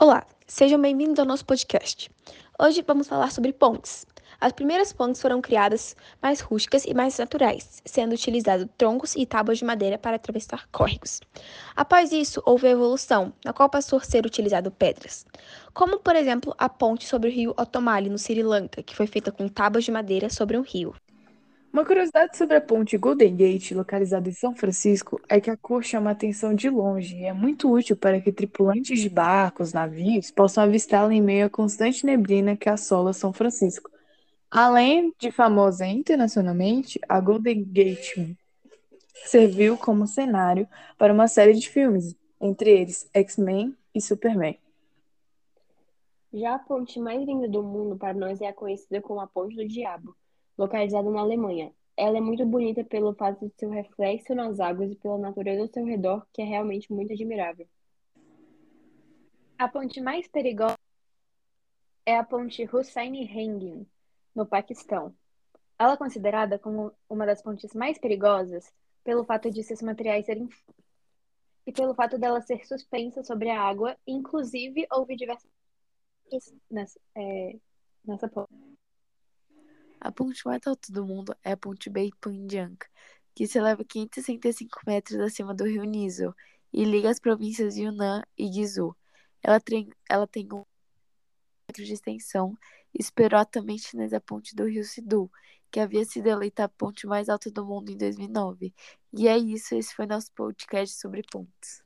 Olá, sejam bem-vindos ao nosso podcast. Hoje vamos falar sobre pontes. As primeiras pontes foram criadas mais rústicas e mais naturais, sendo utilizados troncos e tábuas de madeira para atravessar córregos. Após isso, houve a evolução, na qual passou a ser utilizado pedras, como por exemplo a ponte sobre o rio Otomali no Sri Lanka, que foi feita com tábuas de madeira sobre um rio. Uma curiosidade sobre a ponte Golden Gate, localizada em São Francisco, é que a cor chama a atenção de longe e é muito útil para que tripulantes de barcos, navios, possam avistá-la em meio à constante neblina que assola São Francisco. Além de famosa internacionalmente, a Golden Gate serviu como cenário para uma série de filmes, entre eles X-Men e Superman. Já a ponte mais linda do mundo para nós é a conhecida como a Ponte do Diabo localizada na Alemanha. Ela é muito bonita pelo fato de seu reflexo nas águas e pela natureza ao seu redor, que é realmente muito admirável. A ponte mais perigosa é a ponte Hussein Hengin, no Paquistão. Ela é considerada como uma das pontes mais perigosas pelo fato de seus materiais serem e pelo fato dela ser suspensa sobre a água, inclusive houve diversas nessa, é, nessa ponte. A ponte mais alta do mundo é a ponte Beipanjang, que se eleva 565 metros acima do rio Nizo e liga as províncias de Yunnan e Guizhou. Ela tem, ela tem um metro de extensão e superou a também chinesa ponte do rio Sidu, que havia sido eleita a ponte mais alta do mundo em 2009. E é isso, esse foi nosso podcast sobre pontes.